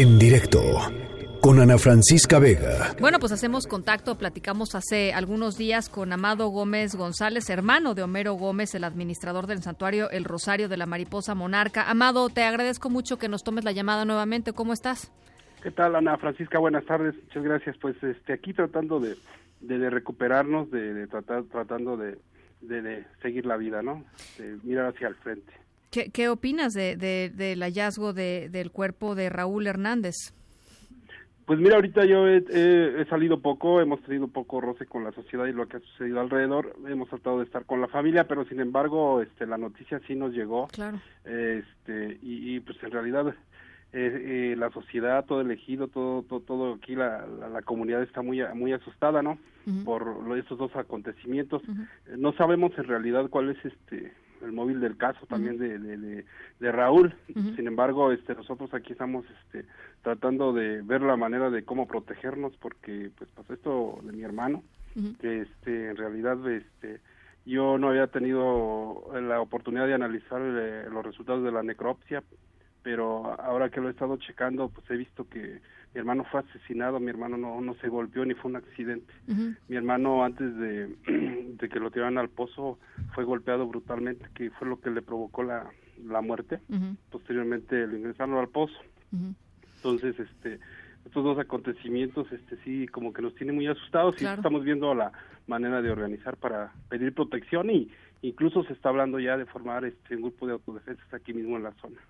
En directo con Ana Francisca Vega. Bueno, pues hacemos contacto, platicamos hace algunos días con Amado Gómez González, hermano de Homero Gómez, el administrador del santuario El Rosario de la Mariposa Monarca. Amado, te agradezco mucho que nos tomes la llamada nuevamente. ¿Cómo estás? ¿Qué tal, Ana Francisca? Buenas tardes. Muchas gracias. Pues este, aquí tratando de, de, recuperarnos, de, tratar, tratando de, de, seguir la vida, ¿no? De mirar hacia el frente. ¿Qué, qué opinas de, del hallazgo del cuerpo de Raúl Hernández? Pues mira, ahorita yo he, salido poco, hemos tenido poco roce con la sociedad y lo que ha sucedido alrededor. Hemos tratado de estar con la familia, pero sin embargo, este, la noticia sí nos llegó. Claro. Este, y, pues en realidad eh, eh, la sociedad, todo el ejido, todo, todo, todo aquí la, la, comunidad está muy, muy asustada, ¿no? Por estos dos acontecimientos. No sabemos en realidad cuál es este el móvil del caso también de, de, de, Raúl. Sin embargo, este, nosotros aquí estamos este, tratando de ver la manera de cómo protegernos porque pues pasó esto de mi hermano, que este, en realidad este, yo no había tenido la oportunidad de analizar eh, los resultados de la necropsia, pero ahora que lo he estado checando, pues he visto que mi hermano fue asesinado, mi hermano no, no se golpeó ni fue un accidente. Mi hermano antes de, de, que lo tiraran al pozo fue golpeado brutalmente, que fue lo que le provocó la, la muerte. Posteriormente lo ingresaron al pozo. Entonces, este, estos dos acontecimientos, este, sí, como que nos tiene muy asustados y estamos viendo la manera de organizar para pedir protección y incluso se está hablando ya de formar este un grupo de autodefensas aquí mismo en la zona.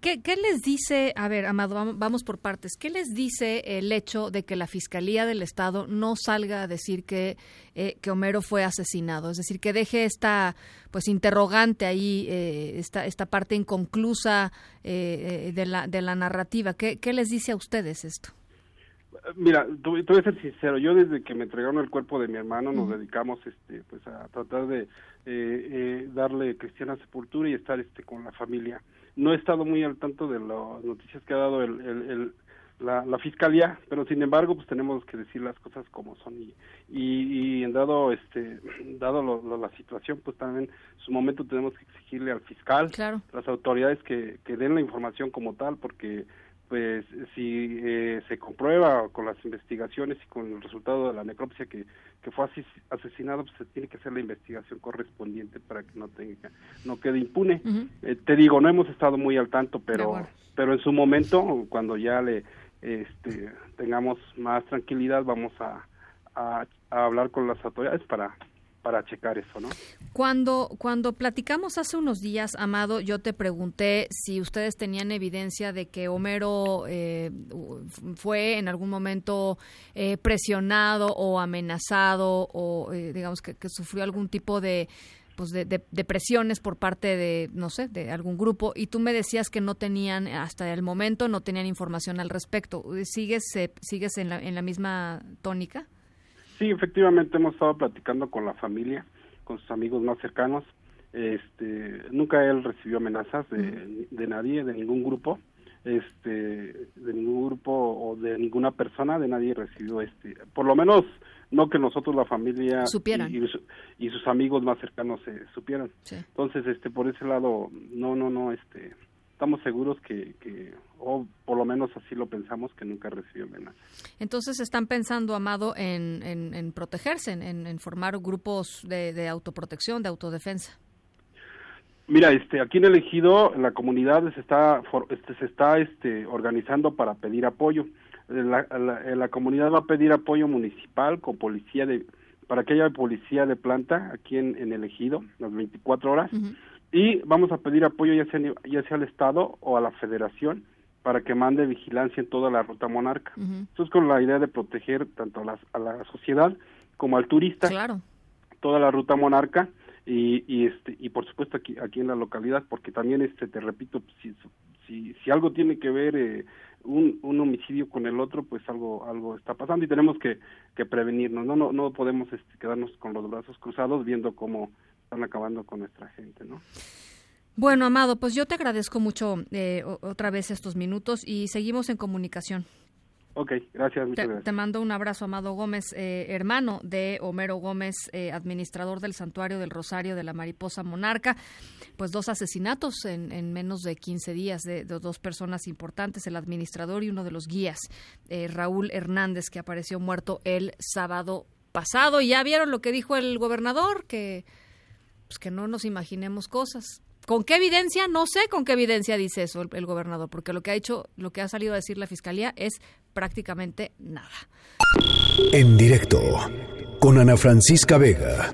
¿Qué, ¿Qué, les dice, a ver, Amado, vamos por partes, qué les dice el hecho de que la Fiscalía del Estado no salga a decir que, eh, que Homero fue asesinado? Es decir, que deje esta pues interrogante ahí, eh, esta, esta parte inconclusa eh, eh, de, la, de la narrativa. ¿Qué, ¿Qué les dice a ustedes esto? Mira, te voy a ser sincero, yo desde que me entregaron el cuerpo de mi hermano nos dedicamos este pues a tratar de eh, eh, darle cristiana sepultura y estar este con la familia. No he estado muy al tanto de las noticias que ha dado el, el, la, la, fiscalía, pero sin embargo pues tenemos que decir las cosas como son y, y, en dado este dado lo, la situación pues también en su momento tenemos que exigirle al fiscal, las autoridades que, que den la información como tal porque pues si eh, se comprueba con las investigaciones y con el resultado de la necropsia que, que fue asesinado, pues se tiene que hacer la investigación correspondiente para que no tenga, no quede impune. Eh, te digo, no hemos estado muy al tanto, pero, pero en su momento, cuando ya le este, tengamos más tranquilidad, vamos a, a hablar con las autoridades para para checar eso, ¿no? Cuando, cuando platicamos hace unos días, Amado, yo te pregunté si ustedes tenían evidencia de que Homero eh, fue en algún momento eh, presionado o amenazado o eh, digamos que, sufrió algún tipo de pues de, de, presiones por parte de, no sé, de algún grupo, y tú me decías que no tenían, hasta el momento, no tenían información al respecto. ¿Sigues, sigues en la, en la misma tónica? Sí, efectivamente hemos estado platicando con la familia, con sus amigos más cercanos. Este, nunca él recibió amenazas de, de nadie, de ningún grupo, este, de ningún grupo o de ninguna persona, de nadie recibió este, por lo menos no que nosotros la familia y, y, sus amigos más cercanos se supieran. Entonces, este, por ese lado, no, no, no, este, estamos seguros que, que, o por lo menos así lo pensamos, que nunca recibió amenazas. Entonces están pensando, Amado, en, en, protegerse, en, en, formar grupos de, de, autoprotección, de autodefensa. Mira, este, aquí en el ejido la comunidad se está, este, se está este, organizando para pedir apoyo. La, la, comunidad va a pedir apoyo municipal con policía de, para que haya policía de planta aquí en, en el ejido, las 24 horas y vamos a pedir apoyo ya sea, ya sea al Estado o a la Federación para que mande vigilancia en toda la ruta monarca. Es con la idea de proteger tanto a la, a la sociedad como al turista. Claro. Toda la ruta monarca y, y este y por supuesto aquí aquí en la localidad porque también este te repito si si, si algo tiene que ver eh, un, un homicidio con el otro pues algo algo está pasando y tenemos que, que prevenirnos no no no podemos este, quedarnos con los brazos cruzados viendo cómo están acabando con nuestra gente, ¿no? Bueno, Amado, pues yo te agradezco mucho eh, otra vez estos minutos y seguimos en comunicación. Ok, gracias. Te, gracias. te, mando un abrazo, Amado Gómez, eh, hermano de Homero Gómez, eh, administrador del Santuario del Rosario de la Mariposa Monarca. Pues dos asesinatos en, en menos de 15 días de, de, dos personas importantes, el administrador y uno de los guías, eh, Raúl Hernández, que apareció muerto el sábado pasado. Y ya vieron lo que dijo el gobernador, que, pues que no nos imaginemos cosas. ¿Con qué evidencia? No sé con qué evidencia dice eso el, el, gobernador, porque lo que ha hecho, lo que ha salido a decir la fiscalía es prácticamente nada. En directo con Ana Francisca Vega.